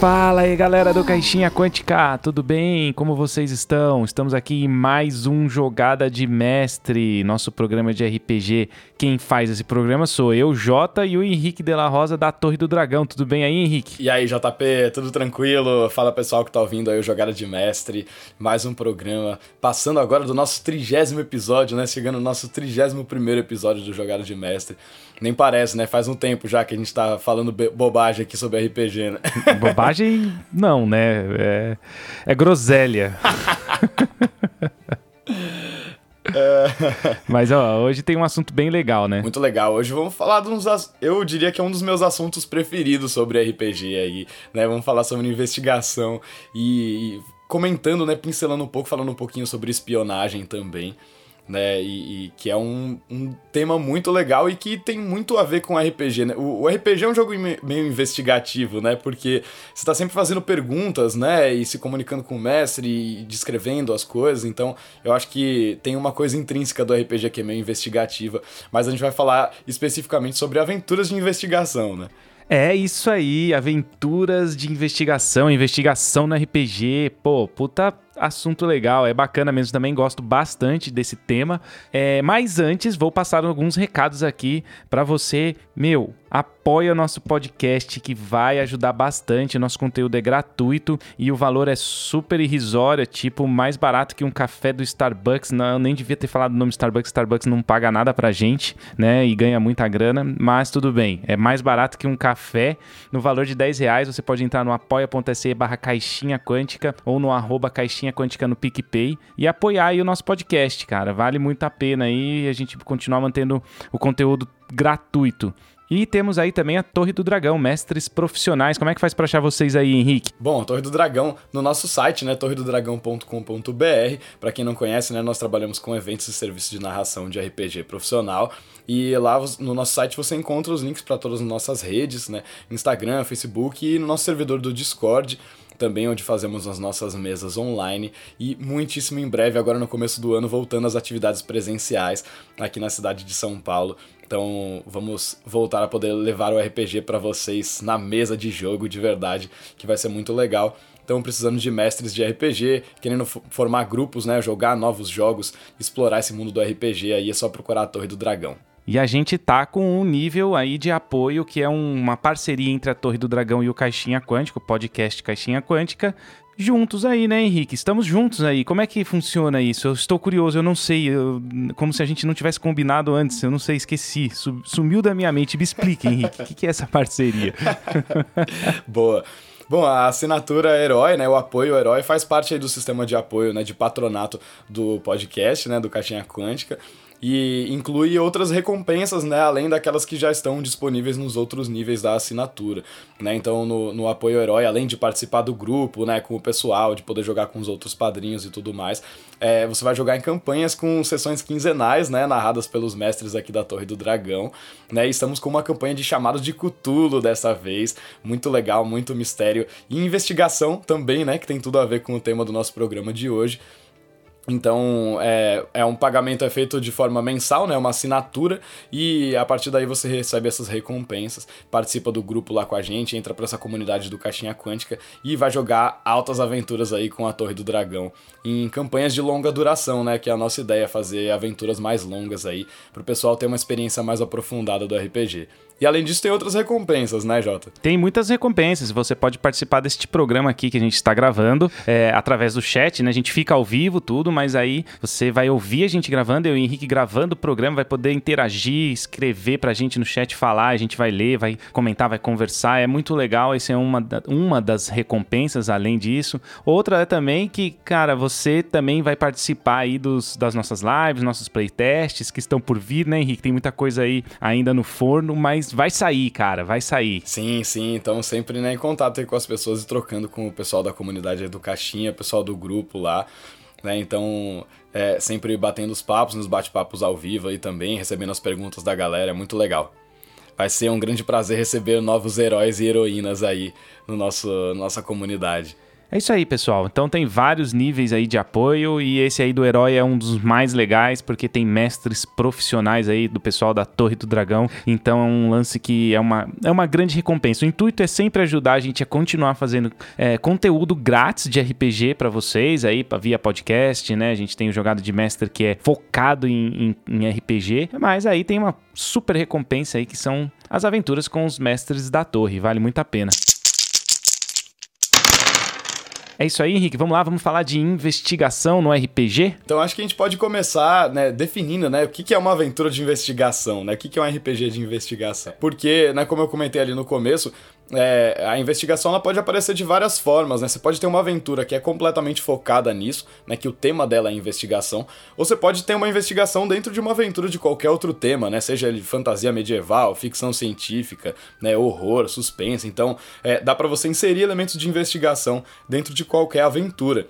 Fala aí galera do Caixinha Quântica, tudo bem? Como vocês estão? Estamos aqui em mais um Jogada de Mestre, nosso programa de RPG. Quem faz esse programa sou eu, Jota, e o Henrique de la Rosa da Torre do Dragão. Tudo bem aí, Henrique? E aí, JP, tudo tranquilo? Fala pessoal que tá ouvindo aí o Jogada de Mestre, mais um programa. Passando agora do nosso trigésimo episódio, né? Chegando no nosso trigésimo primeiro episódio do Jogada de Mestre. Nem parece, né? Faz um tempo já que a gente tá falando bobagem aqui sobre RPG, né? Bobagem não, né? É, é groselha. Mas ó, hoje tem um assunto bem legal, né? Muito legal. Hoje vamos falar de uns. Eu diria que é um dos meus assuntos preferidos sobre RPG aí, né? Vamos falar sobre investigação e, e comentando, né? Pincelando um pouco, falando um pouquinho sobre espionagem também né? E, e, que é um, um tema muito legal e que tem muito a ver com RPG, né? O, o RPG é um jogo meio investigativo, né? Porque você está sempre fazendo perguntas, né? E se comunicando com o mestre e descrevendo as coisas. Então, eu acho que tem uma coisa intrínseca do RPG que é meio investigativa. Mas a gente vai falar especificamente sobre aventuras de investigação, né? É isso aí, aventuras de investigação, investigação no RPG. Pô, puta assunto legal, é bacana mesmo, também gosto bastante desse tema. É, mas antes, vou passar alguns recados aqui para você. Meu, apoia o nosso podcast que vai ajudar bastante. Nosso conteúdo é gratuito e o valor é super irrisório, é tipo mais barato que um café do Starbucks. Não, eu nem devia ter falado o nome Starbucks. Starbucks não paga nada pra gente, né? E ganha muita grana, mas tudo bem. É mais barato que um café. No valor de 10 reais, você pode entrar no apoia.se barra caixinha quântica ou no arroba caixinha quântica no PicPay e apoiar aí o nosso podcast, cara. Vale muito a pena aí a gente continuar mantendo o conteúdo gratuito. E temos aí também a Torre do Dragão, mestres profissionais. Como é que faz para achar vocês aí, Henrique? Bom, a Torre do Dragão no nosso site, né, torredodragão.com.br. Para quem não conhece, né, nós trabalhamos com eventos e serviços de narração de RPG profissional. E lá no nosso site você encontra os links para todas as nossas redes, né, Instagram, Facebook e no nosso servidor do Discord também onde fazemos as nossas mesas online e muitíssimo em breve, agora no começo do ano, voltando às atividades presenciais aqui na cidade de São Paulo. Então vamos voltar a poder levar o RPG para vocês na mesa de jogo de verdade, que vai ser muito legal. Então, precisando de mestres de RPG, querendo formar grupos, né, jogar novos jogos, explorar esse mundo do RPG, aí é só procurar a Torre do Dragão. E a gente tá com um nível aí de apoio que é uma parceria entre a Torre do Dragão e o Caixinha Quântica, o podcast Caixinha Quântica, juntos aí, né, Henrique? Estamos juntos aí. Como é que funciona isso? Eu estou curioso, eu não sei. Eu, como se a gente não tivesse combinado antes. Eu não sei, esqueci. Sumiu da minha mente. Me explique, Henrique. O que, que é essa parceria? Boa. Bom, a assinatura Herói, né, o apoio Herói faz parte aí do sistema de apoio, né, de patronato do podcast, né, do Caixinha Quântica e inclui outras recompensas, né, além daquelas que já estão disponíveis nos outros níveis da assinatura, né? Então, no, no apoio herói, além de participar do grupo, né, com o pessoal, de poder jogar com os outros padrinhos e tudo mais, é, você vai jogar em campanhas com sessões quinzenais, né, narradas pelos mestres aqui da Torre do Dragão, né? E estamos com uma campanha de chamados de Cutulo dessa vez, muito legal, muito mistério e investigação também, né, que tem tudo a ver com o tema do nosso programa de hoje. Então, é, é um pagamento é feito de forma mensal, né? Uma assinatura, e a partir daí você recebe essas recompensas, participa do grupo lá com a gente, entra para essa comunidade do Caixinha Quântica e vai jogar altas aventuras aí com a Torre do Dragão em campanhas de longa duração, né? Que é a nossa ideia, fazer aventuras mais longas aí, pro pessoal ter uma experiência mais aprofundada do RPG. E além disso, tem outras recompensas, né, Jota? Tem muitas recompensas. Você pode participar deste programa aqui que a gente está gravando é, através do chat, né? A gente fica ao vivo, tudo, mas aí você vai ouvir a gente gravando, eu e o Henrique gravando o programa, vai poder interagir, escrever pra gente no chat, falar, a gente vai ler, vai comentar, vai conversar. É muito legal. Essa é uma, uma das recompensas, além disso. Outra é também que, cara, você também vai participar aí dos, das nossas lives, nossos playtests que estão por vir, né, Henrique? Tem muita coisa aí ainda no forno, mas mas vai sair, cara, vai sair. Sim, sim. Então sempre né, em contato com as pessoas e trocando com o pessoal da comunidade do Caixinha, pessoal do grupo lá. Né? Então, é, sempre batendo os papos, nos bate-papos ao vivo aí também, recebendo as perguntas da galera, é muito legal. Vai ser um grande prazer receber novos heróis e heroínas aí no nosso nossa comunidade. É isso aí, pessoal. Então tem vários níveis aí de apoio e esse aí do herói é um dos mais legais porque tem mestres profissionais aí do pessoal da Torre do Dragão. Então é um lance que é uma, é uma grande recompensa. O intuito é sempre ajudar a gente a continuar fazendo é, conteúdo grátis de RPG para vocês aí via podcast, né? A gente tem o jogado de mestre que é focado em, em, em RPG, mas aí tem uma super recompensa aí que são as aventuras com os mestres da torre. Vale muito a pena. É isso aí, Henrique. Vamos lá, vamos falar de investigação no RPG? Então acho que a gente pode começar, né, definindo, né, o que, é uma aventura de investigação, né? O que, que é um RPG de investigação? Porque, né, como eu comentei ali no começo, é, a investigação ela pode aparecer de várias formas, né? Você pode ter uma aventura que é completamente focada nisso, né? Que o tema dela é investigação, ou você pode ter uma investigação dentro de uma aventura de qualquer outro tema, né? Seja ele fantasia medieval, ficção científica, né? Horror, suspense. Então, é, dá para você inserir elementos de investigação dentro de qualquer aventura.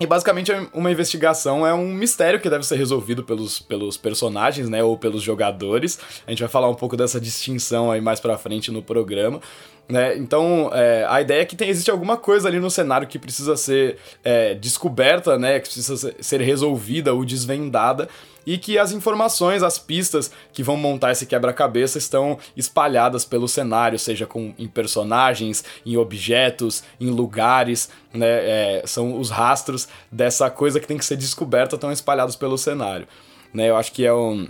E basicamente uma investigação é um mistério que deve ser resolvido pelos, pelos personagens, né, ou pelos jogadores. A gente vai falar um pouco dessa distinção aí mais pra frente no programa. Né? Então, é, a ideia é que tem, existe alguma coisa ali no cenário que precisa ser é, descoberta, né? que precisa ser resolvida ou desvendada, e que as informações, as pistas que vão montar esse quebra-cabeça estão espalhadas pelo cenário, seja com, em personagens, em objetos, em lugares, né? É, são os rastros dessa coisa que tem que ser descoberta, estão espalhados pelo cenário. Né? Eu acho que é um.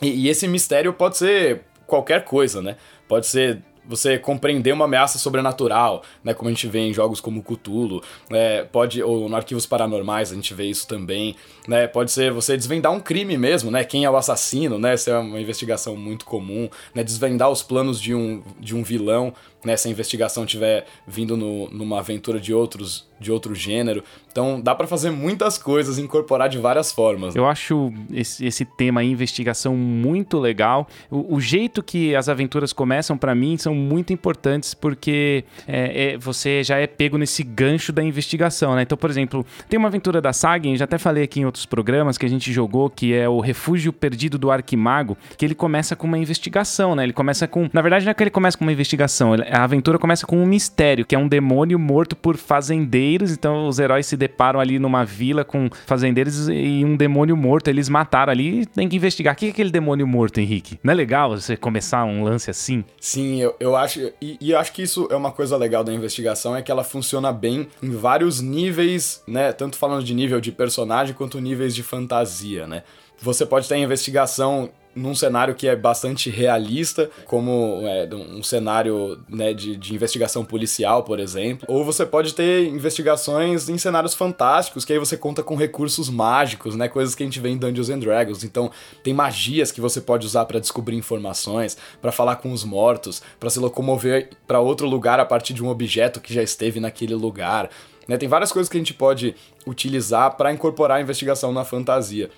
E, e esse mistério pode ser qualquer coisa, né? Pode ser você compreender uma ameaça sobrenatural, né, como a gente vê em jogos como Cthulhu, né, pode ou no Arquivos Paranormais a gente vê isso também, né, pode ser você desvendar um crime mesmo, né, quem é o assassino, né, essa é uma investigação muito comum, né, desvendar os planos de um, de um vilão, né, se a investigação tiver vindo no, numa aventura de outros de outro gênero. Então dá para fazer muitas coisas, incorporar de várias formas. Eu acho esse, esse tema aí, investigação muito legal. O, o, jeito que as aventuras começam para mim são muito importantes porque é, é, você já é pego nesse gancho da investigação, né? Então, por exemplo, tem uma aventura da Sagen, já até falei aqui em outros programas que a gente jogou, que é o Refúgio Perdido do Arquimago, que ele começa com uma investigação, né? Ele começa com, na verdade não é que ele começa com uma investigação, a aventura começa com um mistério, que é um demônio morto por fazendeiros então os heróis se deparam ali numa vila com fazendeiros e um demônio morto. Eles mataram ali tem que investigar. O que é aquele demônio morto, Henrique? Não é legal você começar um lance assim? Sim, eu, eu acho. E, e eu acho que isso é uma coisa legal da investigação, é que ela funciona bem em vários níveis, né? Tanto falando de nível de personagem quanto níveis de fantasia, né? Você pode ter investigação num cenário que é bastante realista, como é, um cenário né, de, de investigação policial, por exemplo. Ou você pode ter investigações em cenários fantásticos, que aí você conta com recursos mágicos, né? Coisas que a gente vê em Dungeons and Dragons. Então, tem magias que você pode usar para descobrir informações, para falar com os mortos, para se locomover para outro lugar a partir de um objeto que já esteve naquele lugar. Né? Tem várias coisas que a gente pode utilizar para incorporar a investigação na fantasia.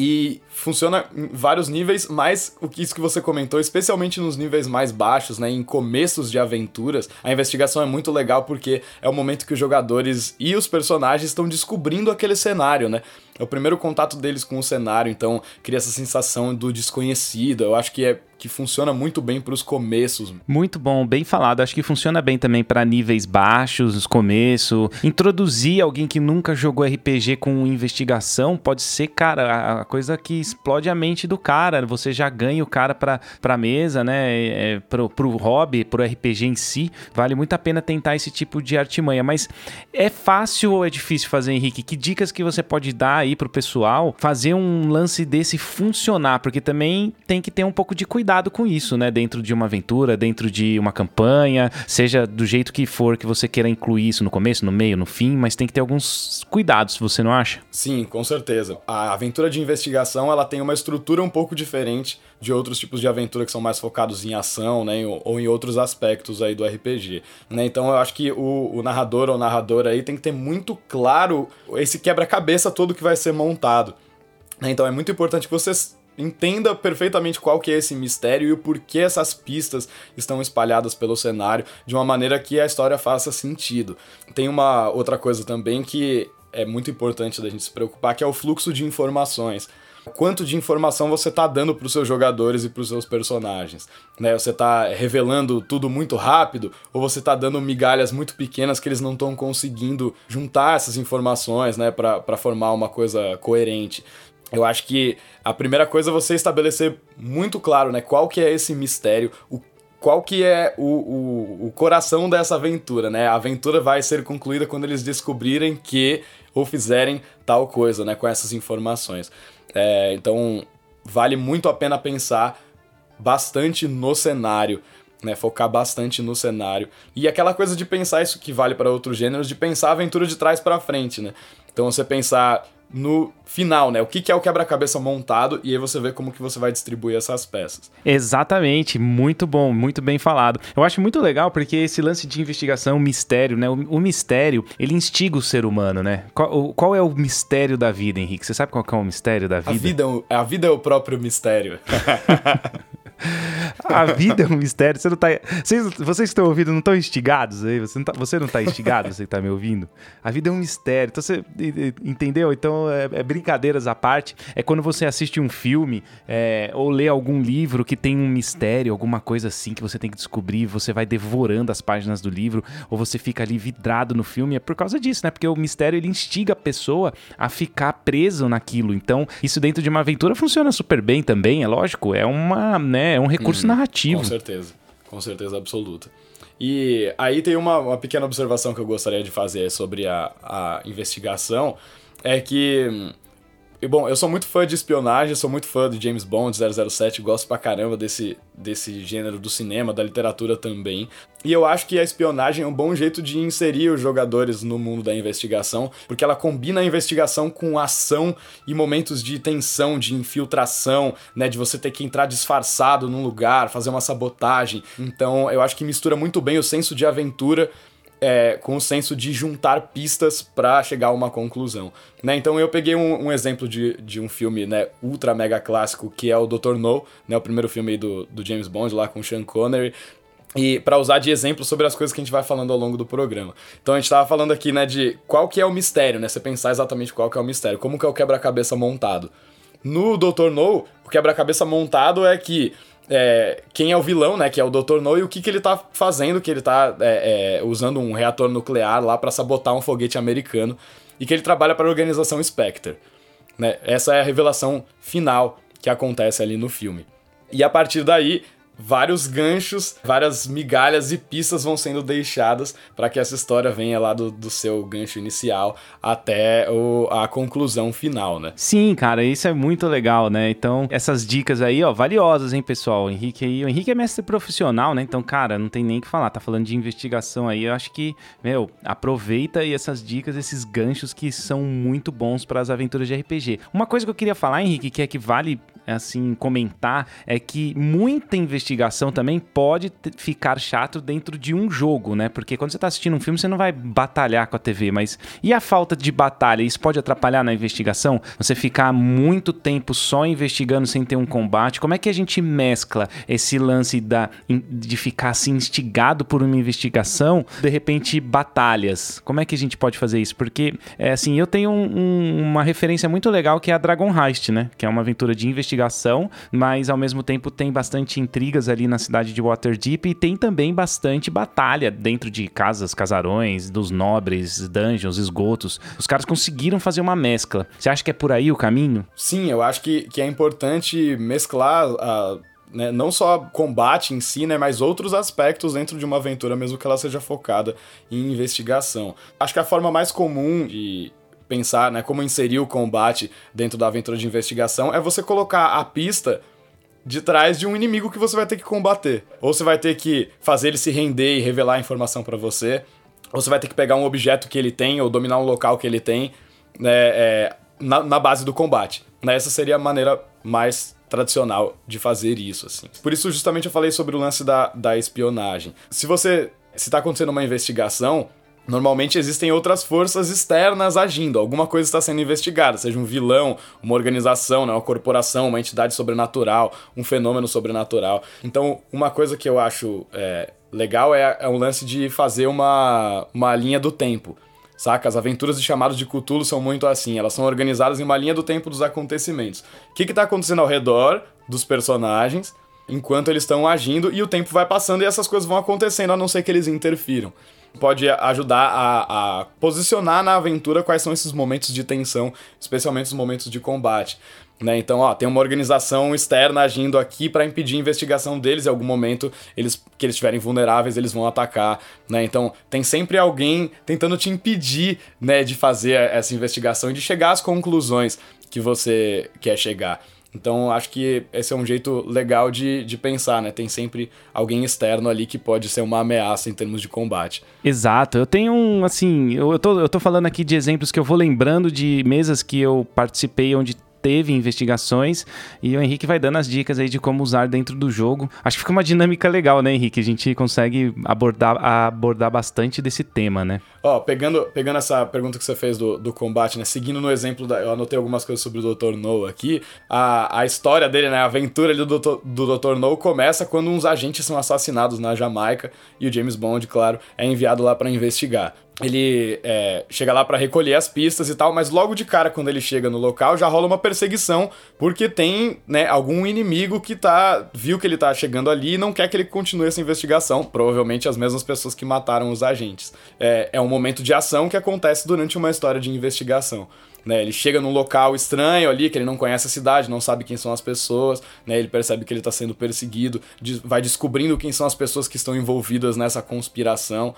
E funciona em vários níveis, mas o que isso que você comentou, especialmente nos níveis mais baixos, né, em começos de aventuras, a investigação é muito legal porque é o momento que os jogadores e os personagens estão descobrindo aquele cenário, né? É o primeiro contato deles com o cenário, então cria essa sensação do desconhecido. Eu acho que é que funciona muito bem para os começos. Muito bom, bem falado. Acho que funciona bem também para níveis baixos, os começos. Introduzir alguém que nunca jogou RPG com investigação pode ser, cara, a coisa que explode a mente do cara. Você já ganha o cara para a mesa, né? É, pro, pro hobby, pro RPG em si. Vale muito a pena tentar esse tipo de artimanha. Mas é fácil ou é difícil fazer, Henrique? Que dicas que você pode dar aí pro pessoal fazer um lance desse funcionar? Porque também tem que ter um pouco de cuidado com isso, né? Dentro de uma aventura, dentro de uma campanha, seja do jeito que for que você queira incluir isso no começo, no meio, no fim, mas tem que ter alguns cuidados, você não acha? Sim, com certeza. A aventura de investigação, ela tem uma estrutura um pouco diferente de outros tipos de aventura que são mais focados em ação, né, ou em outros aspectos aí do RPG, né? Então eu acho que o, o narrador ou narradora aí tem que ter muito claro esse quebra-cabeça todo que vai ser montado. Né? Então é muito importante que vocês entenda perfeitamente qual que é esse mistério e o porquê essas pistas estão espalhadas pelo cenário de uma maneira que a história faça sentido. Tem uma outra coisa também que é muito importante da gente se preocupar, que é o fluxo de informações. quanto de informação você está dando para os seus jogadores e para os seus personagens. Né? Você está revelando tudo muito rápido ou você está dando migalhas muito pequenas que eles não estão conseguindo juntar essas informações né, para formar uma coisa coerente. Eu acho que a primeira coisa é você estabelecer muito claro né, qual que é esse mistério, o qual que é o, o, o, coração dessa aventura, né? A aventura vai ser concluída quando eles descobrirem que ou fizerem tal coisa, né? Com essas informações. É, então, vale muito a pena pensar bastante no cenário, né? Focar bastante no cenário. E aquela coisa de pensar isso que vale para outros gêneros, de pensar a aventura de trás para frente, né? Então, você pensar no final, né? O que, é o quebra-cabeça montado e aí você vê como que você vai distribuir essas peças. Exatamente, muito bom, muito bem falado. Eu acho muito legal porque esse lance de investigação, mistério, né? O, o mistério, ele instiga o ser humano, né? Qual, o, qual, é o mistério da vida, Henrique? Você sabe qual é o mistério da vida? A vida, é a vida é o próprio mistério. A vida é um mistério. Você não tá. Vocês, vocês estão ouvindo não estão instigados aí? Você não tá, você não tá instigado, você que tá me ouvindo? A vida é um mistério. Então você. Entendeu? Então, é, é brincadeiras à parte. É quando você assiste um filme é, ou lê algum livro que tem um mistério, alguma coisa assim que você tem que descobrir, você vai devorando as páginas do livro, ou você fica ali vidrado no filme. É por causa disso, né? Porque o mistério ele instiga a pessoa a ficar preso naquilo. Então, isso dentro de uma aventura funciona super bem também, é lógico. É uma. Né, é um recurso hum, narrativo. Com certeza, com certeza absoluta. E aí tem uma, uma pequena observação que eu gostaria de fazer sobre a, a investigação, é que e, bom, eu sou muito fã de espionagem, sou muito fã de James Bond 007, gosto pra caramba desse, desse gênero do cinema, da literatura também. E eu acho que a espionagem é um bom jeito de inserir os jogadores no mundo da investigação, porque ela combina a investigação com ação e momentos de tensão, de infiltração, né, de você ter que entrar disfarçado num lugar, fazer uma sabotagem. Então, eu acho que mistura muito bem o senso de aventura é, com o senso de juntar pistas para chegar a uma conclusão. Né? Então eu peguei um, um, exemplo de, de um filme né, ultra mega clássico que é o Dr. No, né, o primeiro filme do, do James Bond lá com Sean Connery. E para usar de exemplo sobre as coisas que a gente vai falando ao longo do programa. Então a gente estava falando aqui, né, de qual que é o mistério, né? Você pensar exatamente qual que é o mistério, como que é o quebra-cabeça montado. No Dr. No, o quebra-cabeça montado é que é, quem é o vilão, né? Que é o Dr. No, e o que, que ele tá fazendo, que ele tá é, é, usando um reator nuclear lá para sabotar um foguete americano e que ele trabalha para a organização Spectre. Né? Essa é a revelação final que acontece ali no filme. E a partir daí, vários ganchos, várias migalhas e pistas vão sendo deixadas para que essa história venha lá do, do seu gancho inicial até o, a conclusão final, né? Sim, cara, isso é muito legal, né? Então, essas dicas aí, ó, valiosas, hein, pessoal? O Henrique aí, o Henrique é mestre profissional, né? Então, cara, não tem nem o que falar, tá falando de investigação aí, eu acho que, meu, aproveita aí essas dicas, esses ganchos que são muito bons para as aventuras de RPG. Uma coisa que eu queria falar, Henrique, que é que vale assim comentar é que muita investigação também pode ficar chato dentro de um jogo, né? Porque quando você está assistindo um filme, você não vai batalhar com a TV, mas e a falta de batalha? Isso pode atrapalhar na investigação? Você ficar muito tempo só investigando sem ter um combate? Como é que a gente mescla esse lance da, de ficar assim instigado por uma investigação, de repente batalhas? Como é que a gente pode fazer isso? Porque é assim, eu tenho um, um, uma referência muito legal que é a Dragon Heist, né? Que é uma aventura de investigação investigação, mas ao mesmo tempo tem bastante ali na cidade de Waterdeep e tem também bastante batalha dentro de casas, casarões, dos nobres, dungeons, esgotos. Os caras conseguiram fazer uma mescla. Você acha que é por aí o caminho? Sim, eu acho que, que é importante mesclar a. Né, não só combate em si, né, mas outros aspectos dentro de uma aventura, mesmo que ela seja focada em investigação. Acho que a forma mais comum de pensar, né, como inserir o combate dentro da aventura de investigação, é você colocar a pista de trás de um inimigo que você vai ter que combater. Ou você vai ter que fazer ele se render e revelar a informação para você, ou você vai ter que pegar um objeto que ele tem ou dominar um local que ele tem né, é, na, na, base do combate. Né, essa seria a maneira mais tradicional de fazer isso, assim. Por isso, justamente, eu falei sobre o lance da, da espionagem. Se você... Se está acontecendo uma investigação, Normalmente existem outras forças externas agindo, alguma coisa está sendo investigada, seja um vilão, uma organização, né, uma corporação, uma entidade sobrenatural, um fenômeno sobrenatural. Então, uma coisa que eu acho é, legal é, é um lance de fazer uma, uma linha do tempo. Saca? As aventuras de chamados de Cthulhu são muito assim, elas são organizadas em uma linha do tempo dos acontecimentos. O que está acontecendo ao redor dos personagens enquanto eles estão agindo e o tempo vai passando e essas coisas vão acontecendo, a não ser que eles interfiram. Pode ajudar a, a posicionar na aventura quais são esses momentos de tensão, especialmente os momentos de combate. Né? Então, ó, tem uma organização externa agindo aqui para impedir a investigação deles. Em algum momento, eles que eles estiverem vulneráveis, eles vão atacar. Né? Então, tem sempre alguém tentando te impedir né, de fazer essa investigação e de chegar às conclusões que você quer chegar. Então, acho que esse é um jeito legal de, de pensar, né? Tem sempre alguém externo ali que pode ser uma ameaça em termos de combate. Exato. Eu tenho um, assim, eu, eu, tô, eu tô falando aqui de exemplos que eu vou lembrando de mesas que eu participei onde teve investigações e o Henrique vai dando as dicas aí de como usar dentro do jogo. Acho que fica uma dinâmica legal, né, Henrique? A gente consegue abordar, abordar bastante desse tema, né? Ó, pegando, pegando essa pergunta que você fez do, do combate, né? Seguindo no exemplo, da, eu anotei algumas coisas sobre o Dr. No aqui. A, a história dele, né? A aventura do Dr. do Dr. No começa quando uns agentes são assassinados na Jamaica e o James Bond, claro, é enviado lá para investigar ele é, chega lá para recolher as pistas e tal, mas logo de cara, quando ele chega no local, já rola uma perseguição, porque tem né, algum inimigo que tá viu que ele tá chegando ali e não quer que ele continue essa investigação. Provavelmente as mesmas pessoas que mataram os agentes. É, é um momento de ação que acontece durante uma história de investigação. Né, ele chega num local estranho ali, que ele não conhece a cidade, não sabe quem são as pessoas, né, ele percebe que ele está sendo perseguido, vai descobrindo quem são as pessoas que estão envolvidas nessa conspiração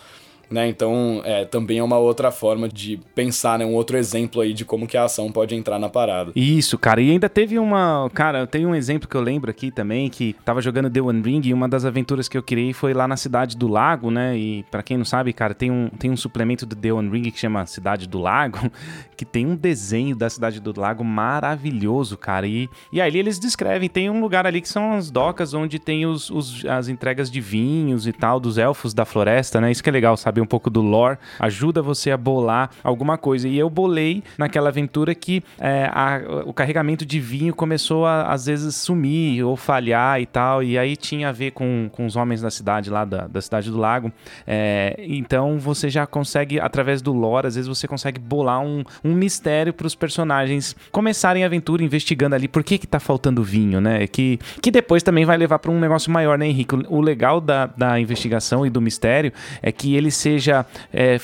né? Então, é, também é uma outra forma de pensar, né? Um outro exemplo aí de como que a ação pode entrar na parada. Isso, cara. E ainda teve uma... Cara, tem um exemplo que eu lembro aqui também, que tava jogando The One Ring e uma das aventuras que eu criei foi lá na Cidade do Lago, né? E para quem não sabe, cara, tem um, tem um suplemento do The One Ring que chama Cidade do Lago, que tem um desenho da Cidade do Lago maravilhoso, cara. E, e aí eles descrevem, tem um lugar ali que são as docas onde tem os, os, as entregas de vinhos e tal, dos elfos da floresta, né? Isso que é legal, sabe? Saber um pouco do lore, ajuda você a bolar alguma coisa. E eu bolei naquela aventura que é, a, o carregamento de vinho começou a às vezes sumir ou falhar e tal. E aí tinha a ver com, com os homens da cidade lá, da, da cidade do lago. É, então você já consegue, através do lore, às vezes você consegue bolar um, um mistério para os personagens começarem a aventura investigando ali por que que tá faltando vinho, né? Que, que depois também vai levar para um negócio maior, né, Henrique? O legal da, da investigação e do mistério é que ele se seja é,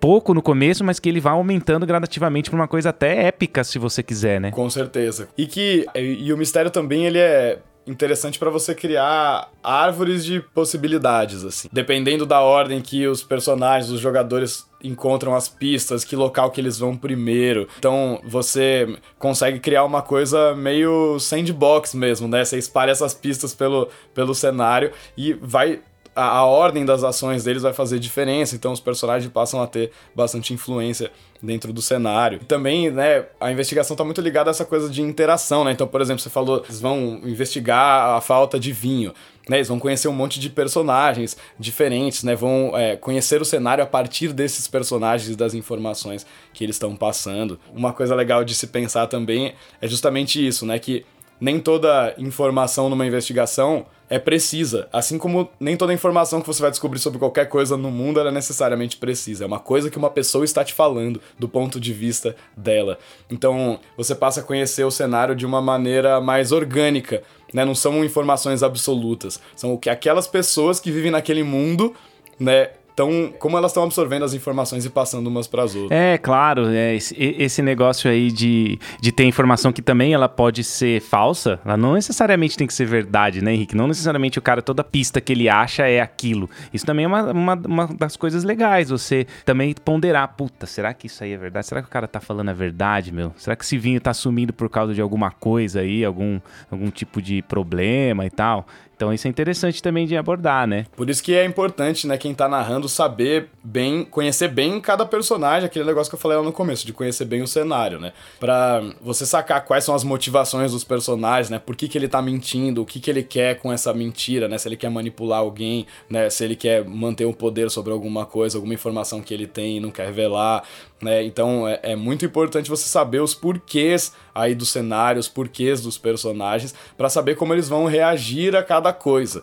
pouco no começo, mas que ele vá aumentando gradativamente para uma coisa até épica, se você quiser, né? Com certeza. E que e o mistério também ele é interessante para você criar árvores de possibilidades assim. Dependendo da ordem que os personagens, os jogadores encontram as pistas, que local que eles vão primeiro. Então você consegue criar uma coisa meio sandbox mesmo, né? Você espalha essas pistas pelo, pelo cenário e vai a, a, ordem das ações deles vai fazer diferença, então os personagens passam a ter bastante influência dentro do cenário. Também, né, a investigação está muito ligada a essa coisa de interação, né? Então, por exemplo, você falou, eles vão investigar a falta de vinho. Né, eles vão conhecer um monte de personagens diferentes, né? Vão é, conhecer o cenário a partir desses personagens e das informações que eles estão passando. Uma coisa legal de se pensar também é justamente isso, né? Que nem toda informação numa investigação é precisa. Assim como nem toda informação que você vai descobrir sobre qualquer coisa no mundo é necessariamente precisa. É uma coisa que uma pessoa está te falando do ponto de vista dela. Então você passa a conhecer o cenário de uma maneira mais orgânica. Né? Não são informações absolutas. São o que aquelas pessoas que vivem naquele mundo né, então, como elas estão absorvendo as informações e passando umas para as outras. É, claro, é, esse, esse negócio aí de, de ter informação que também ela pode ser falsa, ela não necessariamente tem que ser verdade, né, Henrique? Não necessariamente o cara, toda pista que ele acha é aquilo. Isso também é uma, uma, uma das coisas legais, você também ponderar, puta, será que isso aí é verdade? Será que o cara tá falando a verdade, meu? Será que esse vinho tá sumindo por causa de alguma coisa aí, algum, algum tipo de problema e tal? Então isso é interessante também de abordar, né? Por isso que é importante, né, quem tá narrando saber bem, conhecer bem cada personagem, aquele negócio que eu falei lá no começo, de conhecer bem o cenário, né? Pra você sacar quais são as motivações dos personagens, né? Por que, que ele tá mentindo, o que, que ele quer com essa mentira, né? Se ele quer manipular alguém, né? Se ele quer manter o um poder sobre alguma coisa, alguma informação que ele tem e não quer revelar, né? Então é, é, muito importante você saber os porquês aí do cenário, os porquês dos personagens, para saber como eles vão reagir a cada coisa.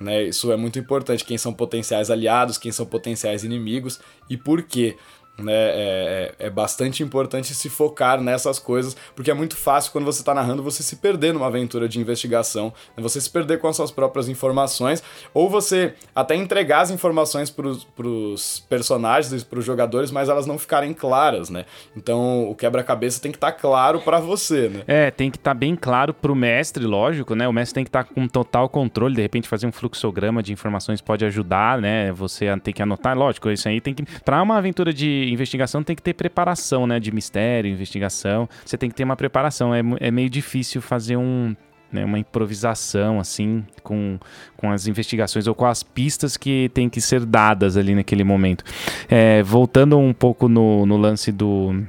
Né? Isso é muito importante, quem são potenciais aliados, quem são potenciais inimigos e por quê. Né? É, é, é, bastante importante se focar nessas coisas, porque é muito fácil quando você está narrando você se perder numa aventura de investigação, né? você se perder com as suas próprias informações, ou você até entregar as informações para os personagens, para os jogadores, mas elas não ficarem claras, né? Então o quebra-cabeça tem que estar tá claro para você, né? É, tem que estar tá bem claro para o mestre, lógico, né? O mestre tem que estar tá com total controle, de repente fazer um fluxograma de informações pode ajudar, né? Você tem que anotar, lógico, isso aí tem que. Para uma aventura de investigação tem que ter preparação, né? De mistério, investigação. Você tem que ter uma preparação. É, é meio difícil fazer um né, uma improvisação assim com, com as investigações ou com as pistas que tem que ser dadas ali naquele momento. É, voltando um pouco no, no lance do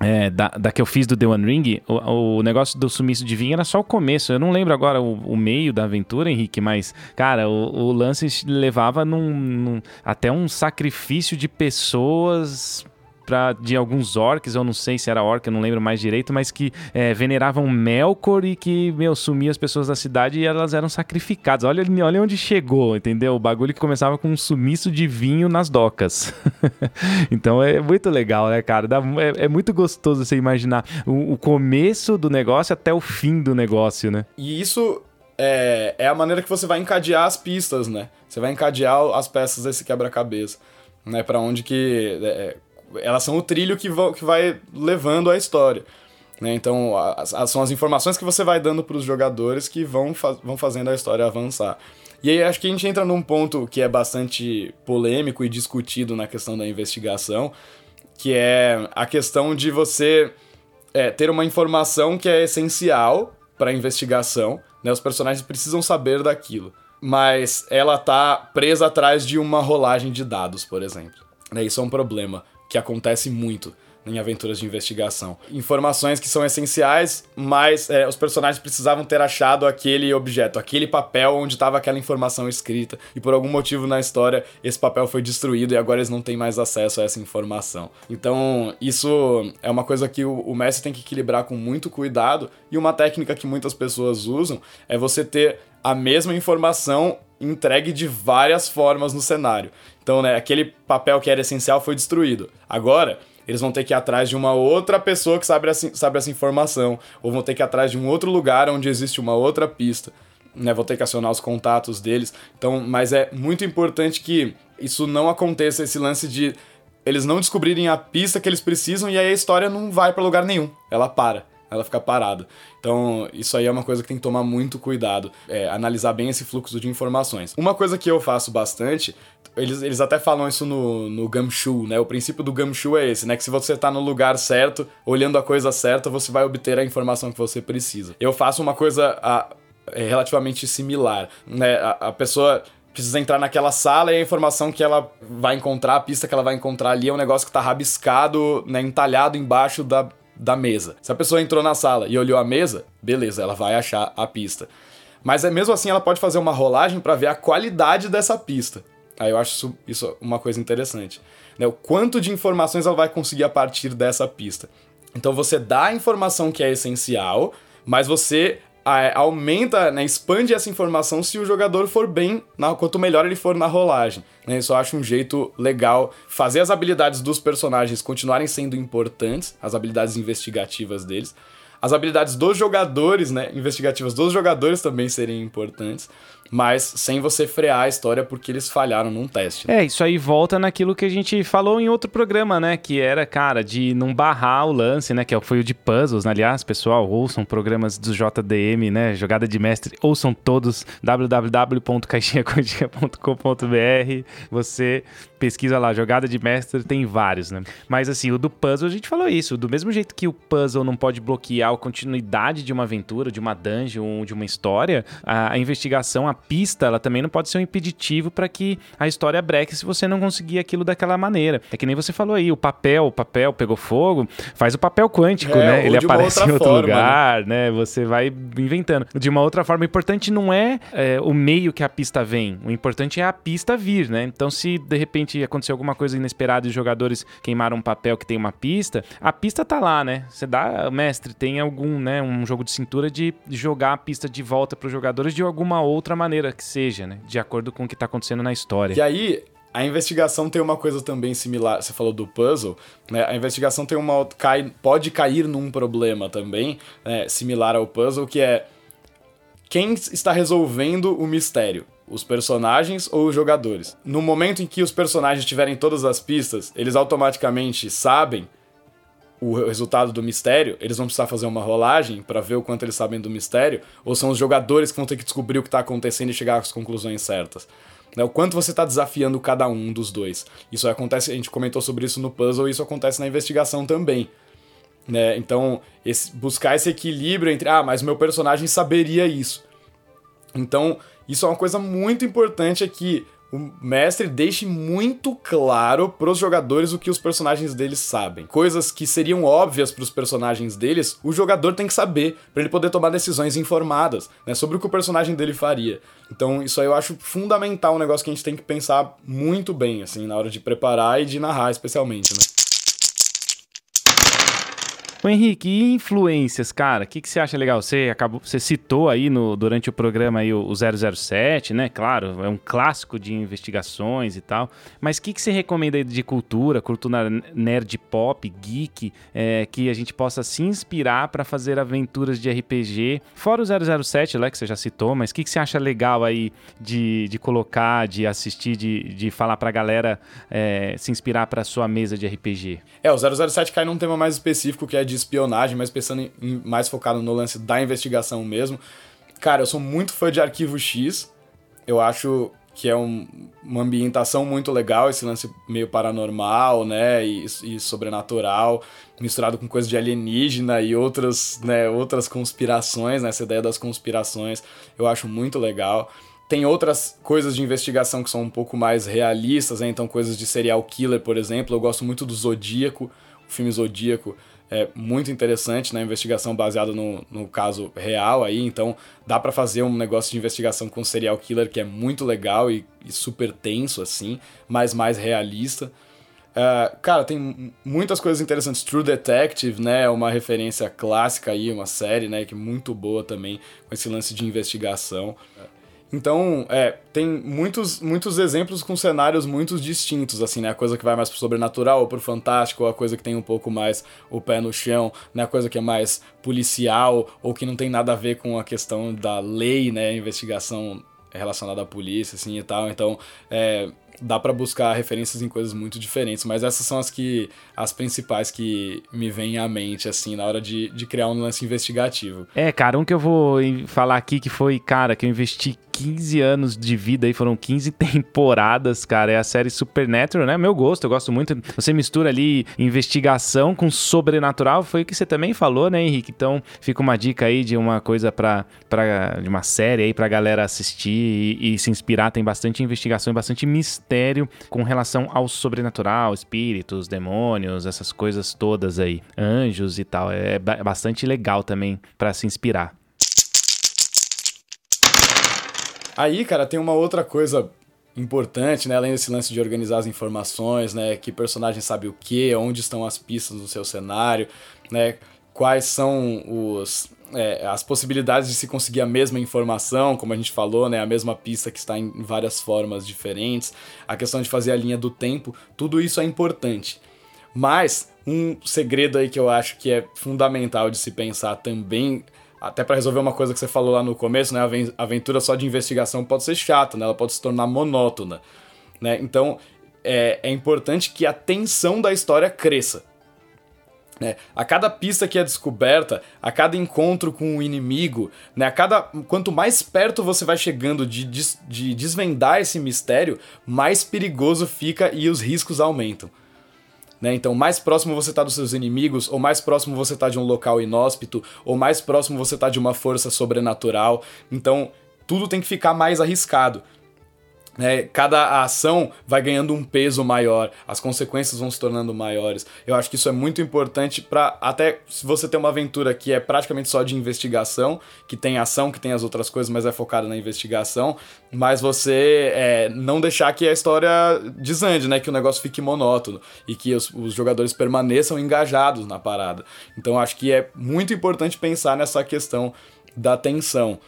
é, da, da, que eu fiz do The One Ring, o, o, negócio do sumiço de vinho era só o começo. Eu não lembro agora o, o meio da aventura, Henrique, mas, cara, o, o lance levava num, num, até um sacrifício de pessoas pra, de alguns orcs, eu não sei se era orc, eu não lembro mais direito, mas que é, veneravam Melkor e que, meu, sumia as pessoas da cidade e elas eram sacrificadas. Olha, olha onde chegou, entendeu? O bagulho que começava com um sumiço de vinho nas docas. então é muito legal, né, cara? Dá, é, é, muito gostoso você imaginar o, o começo do negócio até o fim do negócio, né? E isso é, é, a maneira que você vai encadear as pistas, né? Você vai encadear as peças desse quebra-cabeça, né? Para onde que é, elas são o trilho que, que vai levando a história. Né? Então, as, as, são as informações que você vai dando para os jogadores que vão, vão fazendo a história avançar. E aí acho que a gente entra num ponto que é bastante polêmico e discutido na questão da investigação, que é a questão de você é, ter uma informação que é essencial para a investigação, né? Os personagens precisam saber daquilo, mas ela tá presa atrás de uma rolagem de dados, por exemplo. Né? Isso é um problema que acontece muito em aventuras de investigação. Informações que são essenciais, mas é, os personagens precisavam ter achado aquele objeto, aquele papel onde estava aquela informação escrita, e por algum motivo na história esse papel foi destruído e agora eles não têm mais acesso a essa informação. Então, isso é uma coisa que o, o mestre tem que equilibrar com muito cuidado, e uma técnica que muitas pessoas usam é você ter a mesma informação entregue de várias formas no cenário. Então, né, aquele papel que era essencial foi destruído. Agora, eles vão ter que ir atrás de uma outra pessoa que sabe essa, sabe essa informação, ou vão ter que ir atrás de um outro lugar onde existe uma outra pista. Né, vão ter que acionar os contatos deles. Então, mas é muito importante que isso não aconteça, esse lance de eles não descobrirem a pista que eles precisam e aí a história não vai para lugar nenhum. Ela para ela fica parada. Então, isso aí é uma coisa que tem que tomar muito cuidado, é, analisar bem esse fluxo de informações. Uma coisa que eu faço bastante, eles, eles até falam isso no, no Gumshoe, né? O princípio do Gumshoe é esse, né? Que se você tá no lugar certo, olhando a coisa certa, você vai obter a informação que você precisa. Eu faço uma coisa a, é, relativamente similar, né? a, a pessoa precisa entrar naquela sala e a informação que ela vai encontrar, a pista que ela vai encontrar ali é um negócio que tá rabiscado, né, entalhado embaixo da, da mesa. Se a pessoa entrou na sala e olhou a mesa, beleza, ela vai achar a pista. Mas é mesmo assim ela pode fazer uma rolagem para ver a qualidade dessa pista. Aí eu acho isso, isso uma coisa interessante. Né? O quanto de informações ela vai conseguir a partir dessa pista. Então você dá a informação que é essencial, mas você aumenta, né, expande essa informação se o jogador for bem, na, quanto melhor ele for na rolagem. Né? Isso eu acho um jeito legal. Fazer as habilidades dos personagens continuarem sendo importantes, as habilidades investigativas deles. As habilidades dos jogadores, né, investigativas dos jogadores também serem importantes mas sem você frear a história porque eles falharam num teste. Né? É, isso aí volta naquilo que a gente falou em outro programa, né? Que era, cara, de não barrar o lance, né? Que foi o de puzzles, né? aliás, pessoal, ouçam programas do JDM, né? Jogada de mestre, ouçam todos www.caixinhaquântica.com.br. Você pesquisa lá, jogada de mestre, tem vários, né? Mas assim, o do puzzle a gente falou isso. Do mesmo jeito que o puzzle não pode bloquear a continuidade de uma aventura, de uma dungeon, de uma história, a, a investigação, a pista, ela também não pode ser um impeditivo para que a história breque se você não conseguir aquilo daquela maneira. É que nem você falou aí, o papel, o papel pegou fogo, faz o papel quântico, é, né? Ele aparece em outro forma, lugar, né? né? Você vai inventando. De uma outra forma, o importante não é, é, o meio que a pista vem, o importante é a pista vir, né? Então, se de repente acontecer alguma coisa inesperada e os jogadores queimaram um papel que tem uma pista, a pista tá lá, né? Você dá, mestre, tem algum, né, um jogo de cintura de jogar a pista de volta para os jogadores de alguma outra maneira que seja, né? De acordo com o que está acontecendo na história. E aí, a investigação tem uma coisa também similar. Você falou do puzzle, né? A investigação tem uma cai, pode cair num problema também, né? similar ao puzzle, que é quem está resolvendo o mistério? Os personagens ou os jogadores? No momento em que os personagens tiverem todas as pistas, eles automaticamente sabem o resultado do mistério, eles vão precisar fazer uma rolagem para ver o quanto eles sabem do mistério, ou são os jogadores que vão ter que descobrir o que está acontecendo e chegar às conclusões certas? Né, o quanto você está desafiando cada um dos dois. Isso acontece, a gente comentou sobre isso no puzzle, e isso acontece na investigação também. Né? Então, esse, buscar esse equilíbrio entre, ah, mas meu personagem saberia isso. Então, isso é uma coisa muito importante aqui o mestre deixe muito claro para os jogadores o que os personagens deles sabem. Coisas que seriam óbvias para os personagens deles, o jogador tem que saber para ele poder tomar decisões informadas, né, sobre o que o personagem dele faria. Então, isso aí eu acho fundamental, um negócio que a gente tem que pensar muito bem, assim, na hora de preparar e de narrar, especialmente, né? Ô Henrique, e influências, cara? O que, que você acha legal? Você acabou, você citou aí no, durante o programa aí o, o 007, né? Claro, é um clássico de investigações e tal. Mas o que, que você recomenda aí de cultura, cultura nerd pop, geek, é, que a gente possa se inspirar para fazer aventuras de RPG? Fora o 007 lá que você já citou, mas o que, que você acha legal aí de, de colocar, de assistir, de, de falar pra galera é, se inspirar para sua mesa de RPG? É, o 007 cai num tema mais específico que é de espionagem, mas pensando em, mais focado no lance da investigação mesmo. Cara, eu sou muito fã de Arquivo X. Eu acho que é um, uma ambientação muito legal, esse lance meio paranormal, né, e, e, sobrenatural, misturado com coisa de alienígena e outras, né, outras conspirações, né, essa ideia das conspirações, eu acho muito legal. Tem outras coisas de investigação que são um pouco mais realistas, né, então coisas de serial killer, por exemplo, eu gosto muito do Zodíaco, o filme Zodíaco, é muito interessante né? investigação baseada no, no caso real aí, então dá para fazer um negócio de investigação com serial killer que é muito legal e, e super tenso assim, mas mais realista. Uh, cara, tem muitas coisas interessantes. True Detective, né, é uma referência clássica aí, uma série, né, que é muito boa também com esse lance de investigação. Então, é, tem muitos, muitos exemplos com cenários muito distintos, assim, né? A coisa que vai mais pro sobrenatural ou pro fantástico, ou a coisa que tem um pouco mais o pé no chão, né? A coisa que é mais policial, ou que não tem nada a ver com a questão da lei, né? Investigação relacionada à polícia, assim, e tal. Então, é, dá para buscar referências em coisas muito diferentes, mas essas são as que as principais que me vêm à mente assim na hora de, de criar um lance investigativo. É, cara, um que eu vou falar aqui que foi, cara, que eu investi 15 anos de vida aí, foram 15 temporadas, cara. É a série Supernatural, né? Meu gosto, eu gosto muito. Você mistura ali investigação com sobrenatural, foi o que você também falou, né, Henrique? Então, fica uma dica aí de uma coisa para de uma série aí pra galera assistir e, e se inspirar. Tem bastante investigação e bastante mistério com relação ao sobrenatural, espíritos, demônios, essas coisas todas aí, anjos e tal. É bastante legal também para se inspirar. Aí, cara, tem uma outra coisa importante, né? Além desse lance de organizar as informações, né? Que personagem sabe o que, onde estão as pistas do seu cenário, né? Quais são os, é, as possibilidades de se conseguir a mesma informação, como a gente falou, né? A mesma pista que está em várias formas diferentes, a questão de fazer a linha do tempo, tudo isso é importante. Mas um segredo aí que eu acho que é fundamental de se pensar também até para resolver uma coisa que você falou lá no começo, né? A aventura só de investigação pode ser chata, né? Ela pode se tornar monótona, né? Então é, é importante que a tensão da história cresça. Né? A cada pista que é descoberta, a cada encontro com o inimigo, né? a cada quanto mais perto você vai chegando de, de, de desvendar esse mistério, mais perigoso fica e os riscos aumentam. Né? Então, mais próximo você está dos seus inimigos, ou mais próximo você está de um local inóspito, ou mais próximo você está de uma força sobrenatural. Então, tudo tem que ficar mais arriscado. É, cada ação vai ganhando um peso maior, as consequências vão se tornando maiores. Eu acho que isso é muito importante para até se você tem uma aventura que é praticamente só de investigação, que tem ação, que tem as outras coisas, mas é focada na investigação, mas você é, não deixar que a história desande, né? Que o negócio fique monótono e que os, os jogadores permaneçam engajados na parada. Então acho que é muito importante pensar nessa questão da tensão.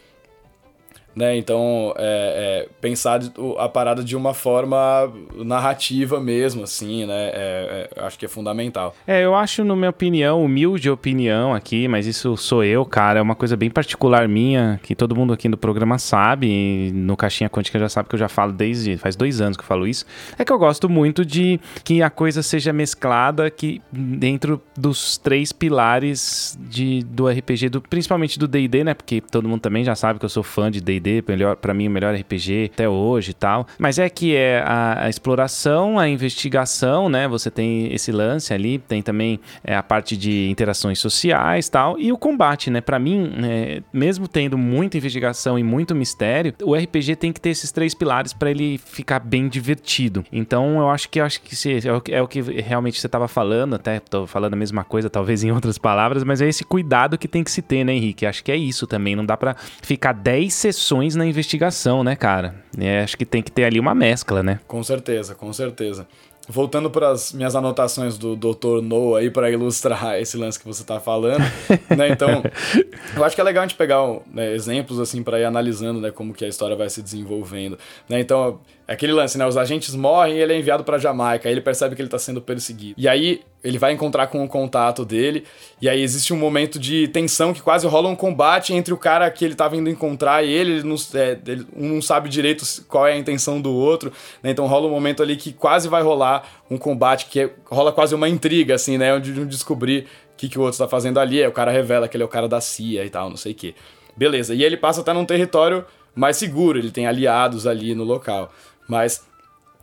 Né? Então, é, é, pensar a parada de uma forma narrativa mesmo, assim, né? É, é acho que é fundamental. É, eu acho, na minha opinião, humilde opinião aqui, mas isso sou eu, cara, é uma coisa bem particular minha, que todo mundo aqui no programa sabe, no Caixinha Quântica já sabe que eu já falo desde, faz dois anos que eu falo isso, é que eu gosto muito de que a coisa seja mesclada que dentro dos três pilares de, do RPG, do, principalmente do D&D, né? Porque todo mundo também já sabe que eu sou fã de D&D, D&D, para mim o melhor RPG até hoje e tal. Mas é que é a, a, exploração, a investigação, né? Você tem esse lance ali, tem também é, a parte de interações sociais, tal, e o combate, né? Para mim, é, mesmo tendo muita investigação e muito mistério, o RPG tem que ter esses três pilares para ele ficar bem divertido. Então, eu acho que acho que se, é, o, é que realmente você estava falando, até tô falando a mesma coisa, talvez em outras palavras, mas é esse cuidado que tem que se ter, né, Henrique? Acho que é isso também. Não dá para ficar 10 sessões na investigação, né, cara? É, acho que tem que ter ali uma mescla, né? Com certeza, com certeza. Voltando para as minhas anotações do Dr. No aí para ilustrar esse lance que você tá falando, né? Então, eu acho que é legal a gente pegar né, exemplos assim para ir analisando, né, como que a história vai se desenvolvendo, né? Então, é aquele lance, né? Os agentes morrem e ele é enviado para Jamaica. Aí ele percebe que ele tá sendo perseguido. E aí ele vai encontrar com o contato dele. E aí existe um momento de tensão que quase rola um combate entre o cara que ele tava indo encontrar e ele. ele não, é, ele, um não sabe direito qual é a intenção do outro. Né? Então rola um momento ali que quase vai rolar um combate que é, rola quase uma intriga, assim, né? Onde um descobrir o que, que o outro tá fazendo ali. Aí o cara revela que ele é o cara da CIA e tal, não sei o quê. Beleza. E ele passa até num território mais seguro, ele tem aliados ali no local. Mas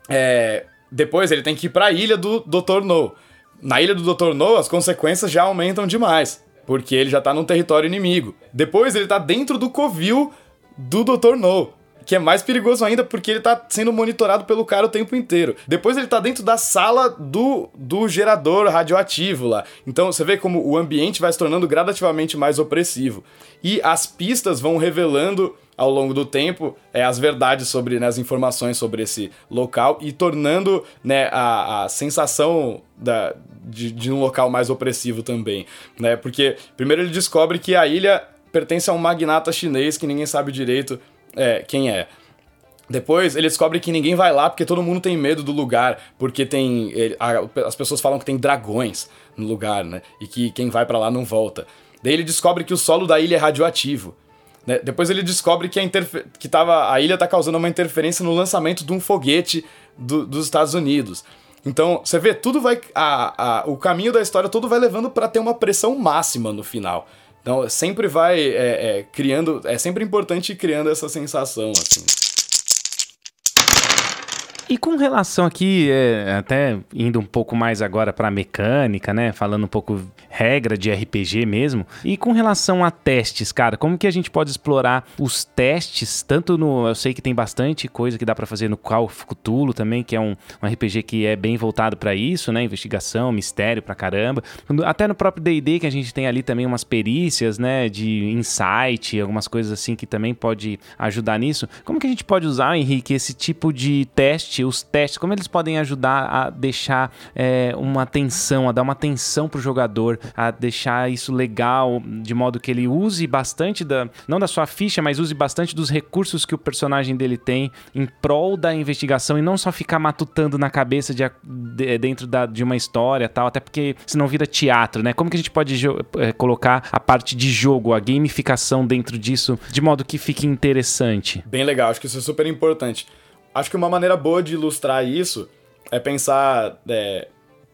é, depois ele tem que ir para a ilha do Dr. No. Na ilha do Dr. No, as consequências já aumentam demais, porque ele já tá num território inimigo. Depois ele tá dentro do covil do Dr. No que é mais perigoso ainda porque ele tá sendo monitorado pelo cara o tempo inteiro. Depois ele tá dentro da sala do, do gerador radioativo lá. Então você vê como o ambiente vai se tornando gradativamente mais opressivo. E as pistas vão revelando ao longo do tempo é, as verdades sobre né, as informações sobre esse local e tornando né, a, a sensação da, de, de um local mais opressivo também. Né? Porque primeiro ele descobre que a ilha pertence a um magnata chinês que ninguém sabe direito é, quem é. Depois ele descobre que ninguém vai lá porque todo mundo tem medo do lugar, porque tem. As pessoas falam que tem dragões no lugar, né? E que quem vai para lá não volta. Daí ele descobre que o solo da ilha é radioativo. Né? Depois ele descobre que, a, que tava, a ilha está causando uma interferência no lançamento de um foguete do, dos Estados Unidos. Então, você vê, tudo vai. A, a, o caminho da história todo vai levando para ter uma pressão máxima no final. Então, sempre vai é, é, criando. É sempre importante ir criando essa sensação, assim. E com relação aqui, é, até indo um pouco mais agora para mecânica, né? Falando um pouco regra de RPG mesmo. E com relação a testes, cara, como que a gente pode explorar os testes? Tanto no. Eu sei que tem bastante coisa que dá para fazer no Call of Cthulhu também, que é um, um RPG que é bem voltado para isso, né? Investigação, mistério pra caramba. Até no próprio DD, que a gente tem ali também umas perícias, né? De insight, algumas coisas assim que também pode ajudar nisso. Como que a gente pode usar, Henrique, esse tipo de teste? Os testes, como eles podem ajudar a deixar é, uma atenção, a dar uma atenção pro jogador, a deixar isso legal, de modo que ele use bastante da, não da sua ficha, mas use bastante dos recursos que o personagem dele tem em prol da investigação e não só ficar matutando na cabeça de, de, dentro da, de uma história tal, até porque senão vira teatro, né? Como que a gente pode é, colocar a parte de jogo, a gamificação dentro disso, de modo que fique interessante? Bem legal, acho que isso é super importante. Acho que uma maneira boa de ilustrar isso é pensar. É,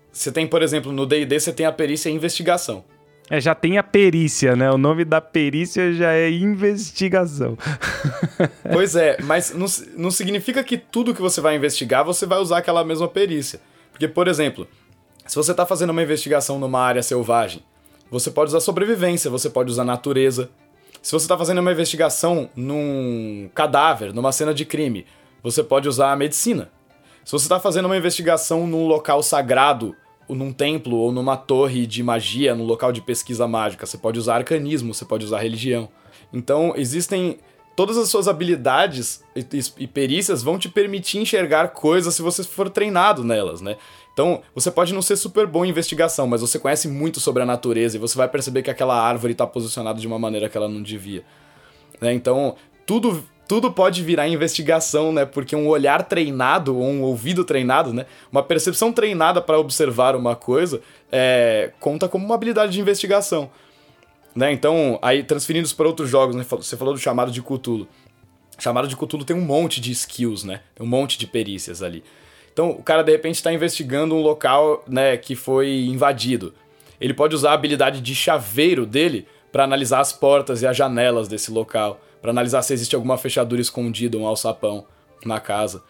você tem, por exemplo, no DD você tem a perícia e a investigação. É, já tem a perícia, né? O nome da perícia já é investigação. pois é, mas não, não significa que tudo que você vai investigar você vai usar aquela mesma perícia. Porque, por exemplo, se você está fazendo uma investigação numa área selvagem, você pode usar sobrevivência, você pode usar natureza. Se você está fazendo uma investigação num cadáver, numa cena de crime, você pode usar a medicina. Se você está fazendo uma investigação num local sagrado, ou num templo, ou numa torre de magia, num local de pesquisa mágica, você pode usar arcanismo, você pode usar religião. Então, existem. Todas as suas habilidades e, perícias vão te permitir enxergar coisas se você for treinado nelas, né? Então, você pode não ser super bom em investigação, mas você conhece muito sobre a natureza e você vai perceber que aquela árvore está posicionada de uma maneira que ela não devia. Né? Então, tudo tudo pode virar investigação, né? Porque um olhar treinado um ouvido treinado, né? Uma percepção treinada para observar uma coisa é, conta como uma habilidade de investigação. Né? Então, aí transferindo isso para outros jogos, né? Você falou do chamado de Cthulhu. chamado de Cthulhu tem um monte de skills, né? Tem um monte de perícias ali. Então, o cara de repente está investigando um local, né, que foi invadido. Ele pode usar a habilidade de chaveiro dele para analisar as portas e as janelas desse local, para analisar se existe alguma fechadura escondida, um alçapão na casa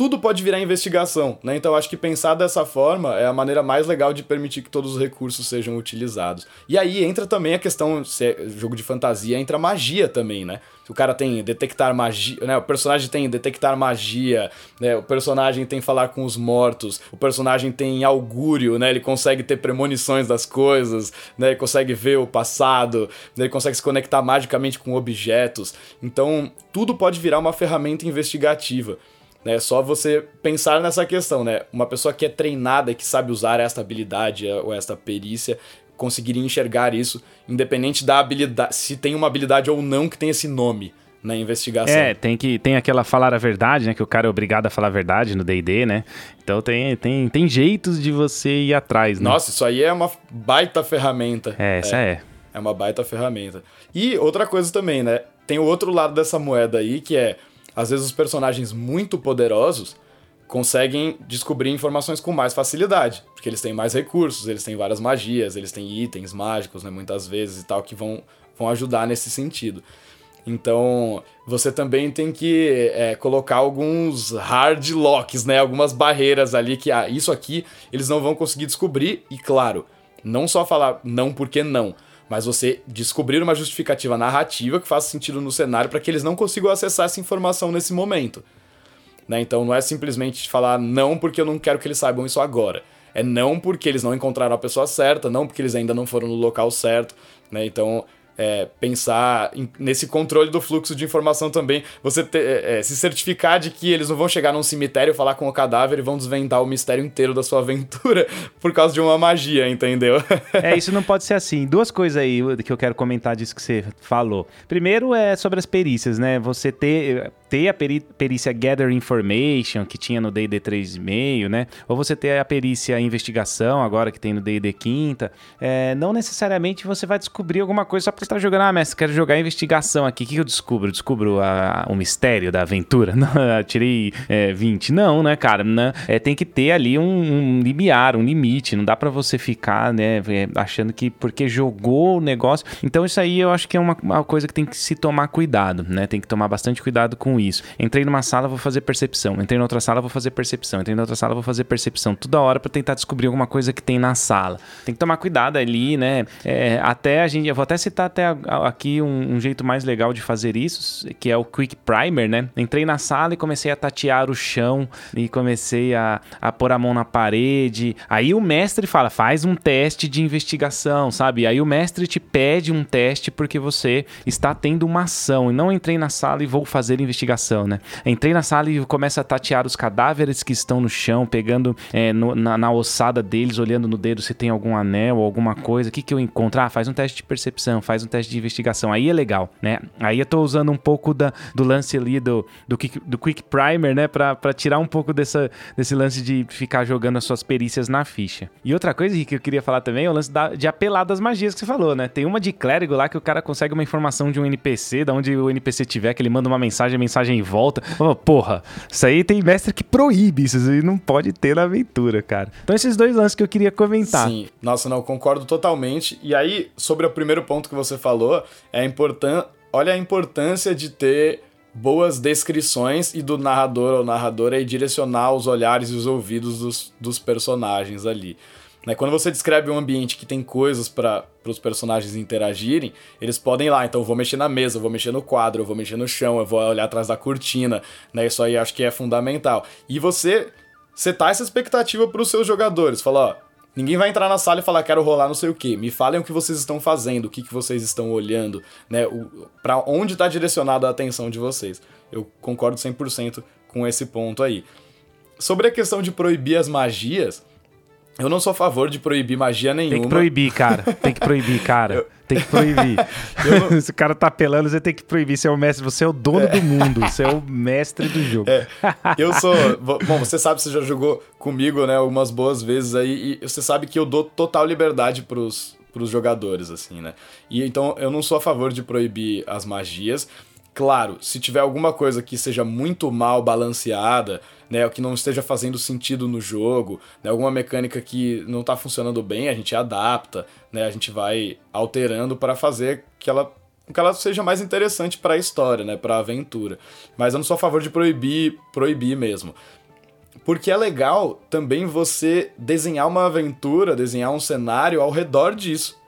tudo pode virar investigação, né? Então acho que pensar dessa forma é a maneira mais legal de permitir que todos os recursos sejam utilizados. E aí entra também a questão, se é jogo de fantasia, entra magia também, né? O cara tem detectar magia, né? O personagem tem detectar magia, né? O personagem tem falar com os mortos, o personagem tem augúrio, né? Ele consegue ter premonições das coisas, né? Ele consegue ver o passado, né? ele consegue se conectar magicamente com objetos. Então, tudo pode virar uma ferramenta investigativa. É só você pensar nessa questão, né? Uma pessoa que é treinada e que sabe usar esta habilidade eh, ou esta perícia conseguiria enxergar isso, independente da habilidade, se tem uma habilidade ou não que tem esse nome na investigação. É, tem que tem aquela falar a verdade, né? Que o cara é obrigado a falar a verdade no D&D, né? Então tem, tem, tem jeitos de você ir atrás, né? Nossa, isso aí é uma baita ferramenta. É, essa é. É, é uma baita ferramenta. E outra coisa também, né? Tem o outro lado dessa moeda aí, que é às vezes os personagens muito poderosos conseguem descobrir informações com mais facilidade, porque eles têm mais recursos, eles têm várias magias, eles têm itens mágicos, né, muitas vezes e tal, que vão, vão ajudar nesse sentido. Então, você também tem que é, colocar alguns hard locks, né? Algumas barreiras ali que, ah, isso aqui eles não vão conseguir descobrir. E claro, não só falar não porque não, mas você descobrir uma justificativa narrativa que faça sentido no cenário para que eles não consigam acessar essa informação nesse momento. Né? Então não é simplesmente falar não porque eu não quero que eles saibam isso agora. É não porque eles não encontraram a pessoa certa, não porque eles ainda não foram no local certo. Né? Então é, pensar em, nesse controle do fluxo de informação também, você é, é, se certificar de que eles não vão chegar num cemitério, falar com o cadáver e vão desvendar o mistério inteiro da sua aventura por causa de uma magia, entendeu? é, isso não pode ser assim. Duas coisas aí que eu quero comentar disso que você falou. Primeiro é sobre as perícias, né? Você ter, ter a perícia Gather Information, que tinha no D&D 3.5, né? Ou você ter a perícia Investigação, agora que tem no D&D quinta. É, não necessariamente você vai descobrir alguma coisa só porque tá jogando, ah, mestre, quero jogar investigação aqui. O que, eu descubro? Descubro a, o mistério da aventura? Não, tirei é, 20. Não, né, cara? Né? É, tem que ter ali um, um limiar, um limite. Não dá para você ficar, né, é, achando que porque jogou o negócio. Então, isso aí eu acho que é uma, uma coisa que tem que se tomar cuidado, né? Tem que tomar bastante cuidado com isso. Entrei numa sala, vou fazer percepção. Entrei na outra sala, vou fazer percepção. Entrei na outra sala, vou fazer percepção. Toda hora para tentar descobrir alguma coisa que tem na sala. Tem que tomar cuidado ali, né? É, até a gente, eu vou até citar até aqui um, um, jeito mais legal de fazer isso, que é o Quick Primer, né? Entrei na sala e comecei a tatear o chão e comecei a, a pôr a mão na parede. Aí o mestre fala, faz um teste de investigação, sabe? Aí o mestre te pede um teste porque você está tendo uma ação. E não entrei na sala e vou fazer investigação, né? Entrei na sala e começo a tatear os cadáveres que estão no chão, pegando é, no, na, na, ossada deles, olhando no dedo se tem algum anel ou alguma coisa. O que, que eu encontro? Ah, faz um teste de percepção, faz um teste de investigação. Aí é legal, né? Aí eu tô usando um pouco da, do lance ali do, do, do Quick Primer, né? Pra, pra tirar um pouco dessa, desse lance de ficar jogando as suas perícias na ficha. E outra coisa que eu queria falar também é o lance da, de apelar das magias que você falou, né? Tem uma de clérigo lá que o cara consegue uma informação de um NPC, da onde o NPC tiver, que ele manda uma mensagem, a mensagem volta. Oh, porra, isso aí tem mestre que proíbe isso, aí não pode ter na aventura, cara. Então esses dois lances que eu queria comentar. Sim, nossa, não, concordo totalmente. E aí, sobre o primeiro ponto que você falou, é importante. Olha a importância de ter boas descrições e do narrador ou narradora e direcionar os olhares e os ouvidos dos, dos personagens ali. Né? Quando você descreve um ambiente que tem coisas para os personagens interagirem, eles podem ir lá, então eu vou mexer na mesa, eu vou mexer no quadro, eu vou mexer no chão, eu vou olhar atrás da cortina, né? Isso aí acho que é fundamental. E você setar essa expectativa para os seus jogadores, falar, ó, Ninguém vai entrar na sala e falar, quero rolar não sei o que. Me falem o que vocês estão fazendo, o que, que vocês estão olhando, né? para onde está direcionada a atenção de vocês. Eu concordo 100% com esse ponto aí. Sobre a questão de proibir as magias, Eu não sou a favor de proibir magia nenhuma. Tem que proibir, cara. Tem que proibir, cara. Eu... Tem que proibir. Se o cara tá apelando, você tem que proibir. Você é o mestre, você é o dono é. do mundo. Você é o mestre do jogo. É. Eu sou. Bom, você sabe, você já jogou comigo, né, algumas boas vezes aí, e você sabe que eu dou total liberdade pros, pros jogadores, assim, né? E então eu não sou a favor de proibir as magias. Claro, se tiver alguma coisa que seja muito mal balanceada, né, o que não esteja fazendo sentido no jogo, né, alguma mecânica que não está funcionando bem, a gente adapta, né, a gente vai alterando para fazer que ela que ela seja mais interessante para a história, né, para a aventura. Mas eu não sou a favor de proibir, proibir mesmo. Porque é legal também você desenhar uma aventura, desenhar um cenário ao redor disso.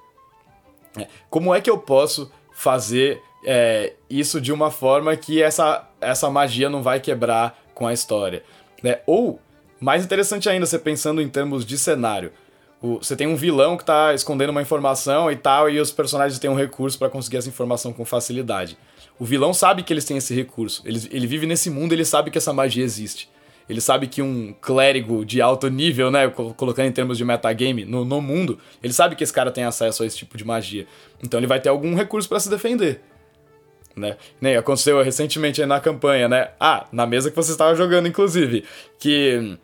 É, como é que eu posso fazer é, isso de uma forma que essa, essa magia não vai quebrar com a história. Né? Ou, mais interessante ainda, você pensando em termos de cenário. O, você tem um vilão que está escondendo uma informação e tal, e os personagens têm um recurso para conseguir essa informação com facilidade. O vilão sabe que eles têm esse recurso. Ele, ele vive nesse mundo, ele sabe que essa magia existe. Ele sabe que um clérigo de alto nível, né, colocando em termos de metagame, no, no mundo, ele sabe que esse cara tem acesso a esse tipo de magia. Então ele vai ter algum recurso para se defender né? Nem aconteceu recentemente na campanha, né? Ah, na mesa que você estava jogando, inclusive, que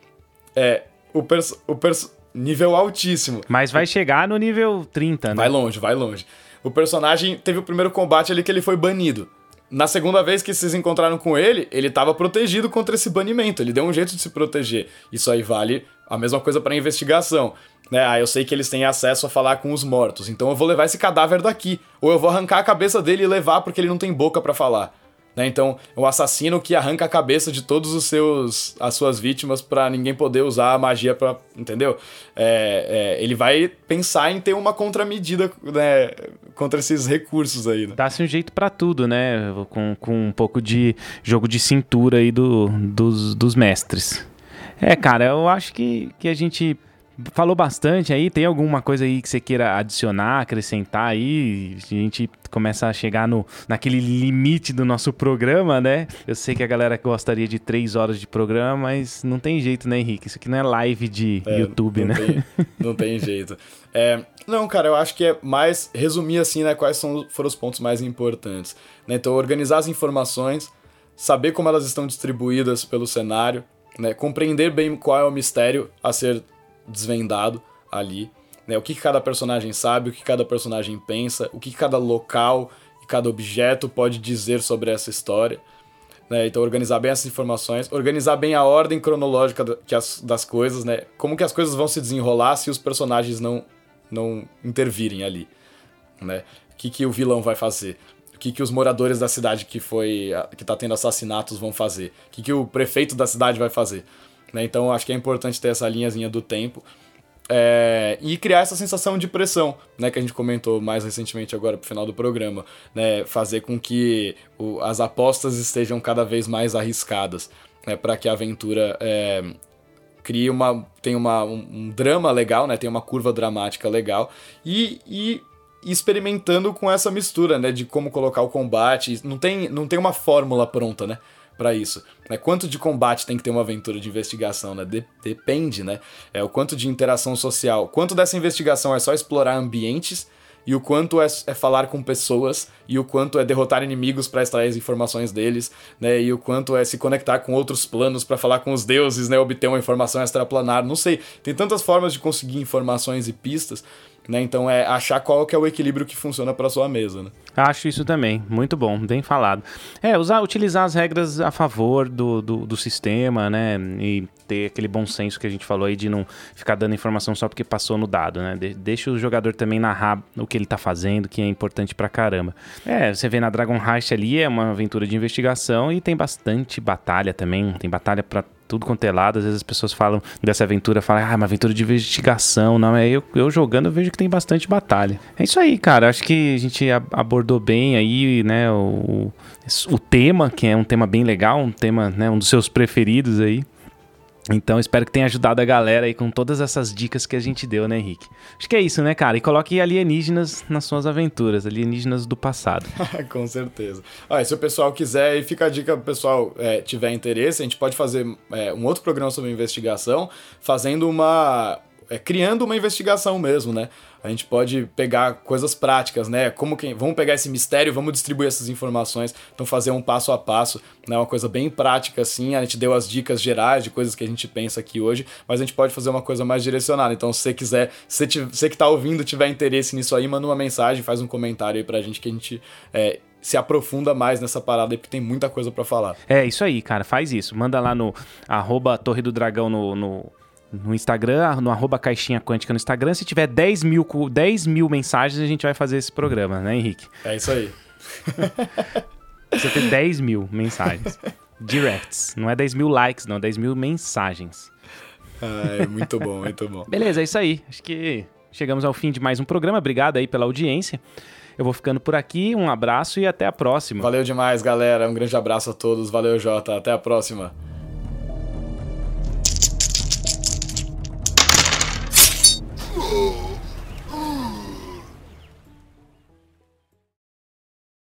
é o, perso o perso nível altíssimo. Mas vai chegar no nível 30, né? Vai longe, vai longe. O personagem teve o primeiro combate ali que ele foi banido. Na segunda vez que vocês encontraram com ele, ele estava protegido contra esse banimento. Ele deu um jeito de se proteger. Isso aí vale a mesma coisa para investigação. Né? Ah, eu sei que eles têm acesso a falar com os mortos, então eu vou levar esse cadáver daqui. Ou eu vou arrancar a cabeça dele e levar porque ele não tem boca para falar. Né? Então, o assassino que arranca a cabeça de todos os seus as suas vítimas para ninguém poder usar a magia para, entendeu? É, é, ele vai pensar em ter uma contramedida né, contra esses recursos aí. Né? Dá-se um jeito para tudo, né? Com, com um pouco de jogo de cintura aí do, dos, dos mestres. É, cara, eu acho que, que a gente falou bastante aí. Tem alguma coisa aí que você queira adicionar, acrescentar aí? A gente começa a chegar no, naquele limite do nosso programa, né? Eu sei que a galera gostaria de três horas de programa, mas não tem jeito, né, Henrique? Isso aqui não é live de é, YouTube, não né? Tem, não tem jeito. É, não, cara, eu acho que é mais resumir assim, né? Quais são, foram os pontos mais importantes. Né? Então, organizar as informações, saber como elas estão distribuídas pelo cenário, né? Compreender bem qual é o mistério a ser desvendado ali, né? O que, cada personagem sabe, o que cada personagem pensa, o que cada local e cada objeto pode dizer sobre essa história. Né? Então organizar bem essas informações, organizar bem a ordem cronológica das coisas, né? Como que as coisas vão se desenrolar se os personagens não não intervirem ali, né? O que, que o vilão vai fazer? o que, que os moradores da cidade que foi que tá tendo assassinatos vão fazer, o que, que o prefeito da cidade vai fazer. Né? Então acho que é importante ter essa linhazinha do tempo. É, e criar essa sensação de pressão, né, que a gente comentou mais recentemente agora pro final do programa, né, fazer com que o, as apostas estejam cada vez mais arriscadas, né, para que a aventura é, crie uma, tem uma, um, drama legal, né, tem uma curva dramática legal e, e experimentando com essa mistura, né, de como colocar o combate. Não tem, não tem uma fórmula pronta, né, para isso. Né? Quanto de combate tem que ter uma aventura de investigação, né? De depende, né? É o quanto de interação social, quanto dessa investigação é só explorar ambientes e o quanto é, é falar com pessoas e o quanto é derrotar inimigos para extrair as informações deles, né? E o quanto é se conectar com outros planos para falar com os deuses, né? Obter uma informação extraplanar, não sei. Tem tantas formas de conseguir informações e pistas né? Então é achar qual que é o equilíbrio que funciona para sua mesa, né? Acho isso também, muito bom, bem falado. É, usar, utilizar as regras a favor do, do, do, sistema, né? E ter aquele bom senso que a gente falou aí de não ficar dando informação só porque passou no dado, né? De, deixa o jogador também narrar o que ele tá fazendo, que é importante pra caramba. É, você vê na Dragon Heist ali, é uma aventura de investigação e tem bastante batalha também, tem batalha para tudo quanto é lado. Às vezes as pessoas falam dessa aventura, falam, ah, uma aventura de investigação. Não, é eu, eu jogando, eu vejo que tem bastante batalha. É isso aí, cara. Acho que a gente abordou bem aí, né, o, o tema, que é um tema bem legal, um tema, né, um dos seus preferidos aí. Então, espero que tenha ajudado a galera aí com todas essas dicas que a gente deu, né, Henrique? Acho que é isso, né, cara? E coloque alienígenas nas suas aventuras, alienígenas do passado. com certeza. Se o pessoal quiser, e fica a dica pro pessoal é, tiver interesse, a gente pode fazer é, um outro programa sobre investigação, fazendo uma é, criando uma investigação mesmo, né? A gente pode pegar coisas práticas, né? Como que vamos pegar esse mistério, vamos distribuir essas informações, então fazer um passo a passo, né? Uma coisa bem prática assim. A gente deu as dicas gerais de coisas que a gente pensa aqui hoje, mas a gente pode fazer uma coisa mais direcionada. Então, se você quiser, se você que tá ouvindo tiver interesse nisso aí, manda uma mensagem, faz um comentário aí pra gente que a gente é, se aprofunda mais nessa parada aí, porque tem muita coisa para falar. É, isso aí, cara, faz isso. Manda lá no arroba Torre do Dragão no, no, no Instagram, no arroba Caixinha Quântica no Instagram. Se tiver 10 mil, 10 mil mensagens, a gente vai fazer esse programa, né, Henrique? É isso aí. Você tem 10 mil mensagens. Directs. Não é 10 mil likes, não, 10 mil mensagens. É, muito bom, muito bom. Beleza, é isso aí. Acho que chegamos ao fim de mais um programa. Obrigado aí pela audiência. Eu vou ficando por aqui, um abraço e até a próxima. Valeu demais, galera. Um grande abraço a todos. Valeu, Jota. Até a próxima.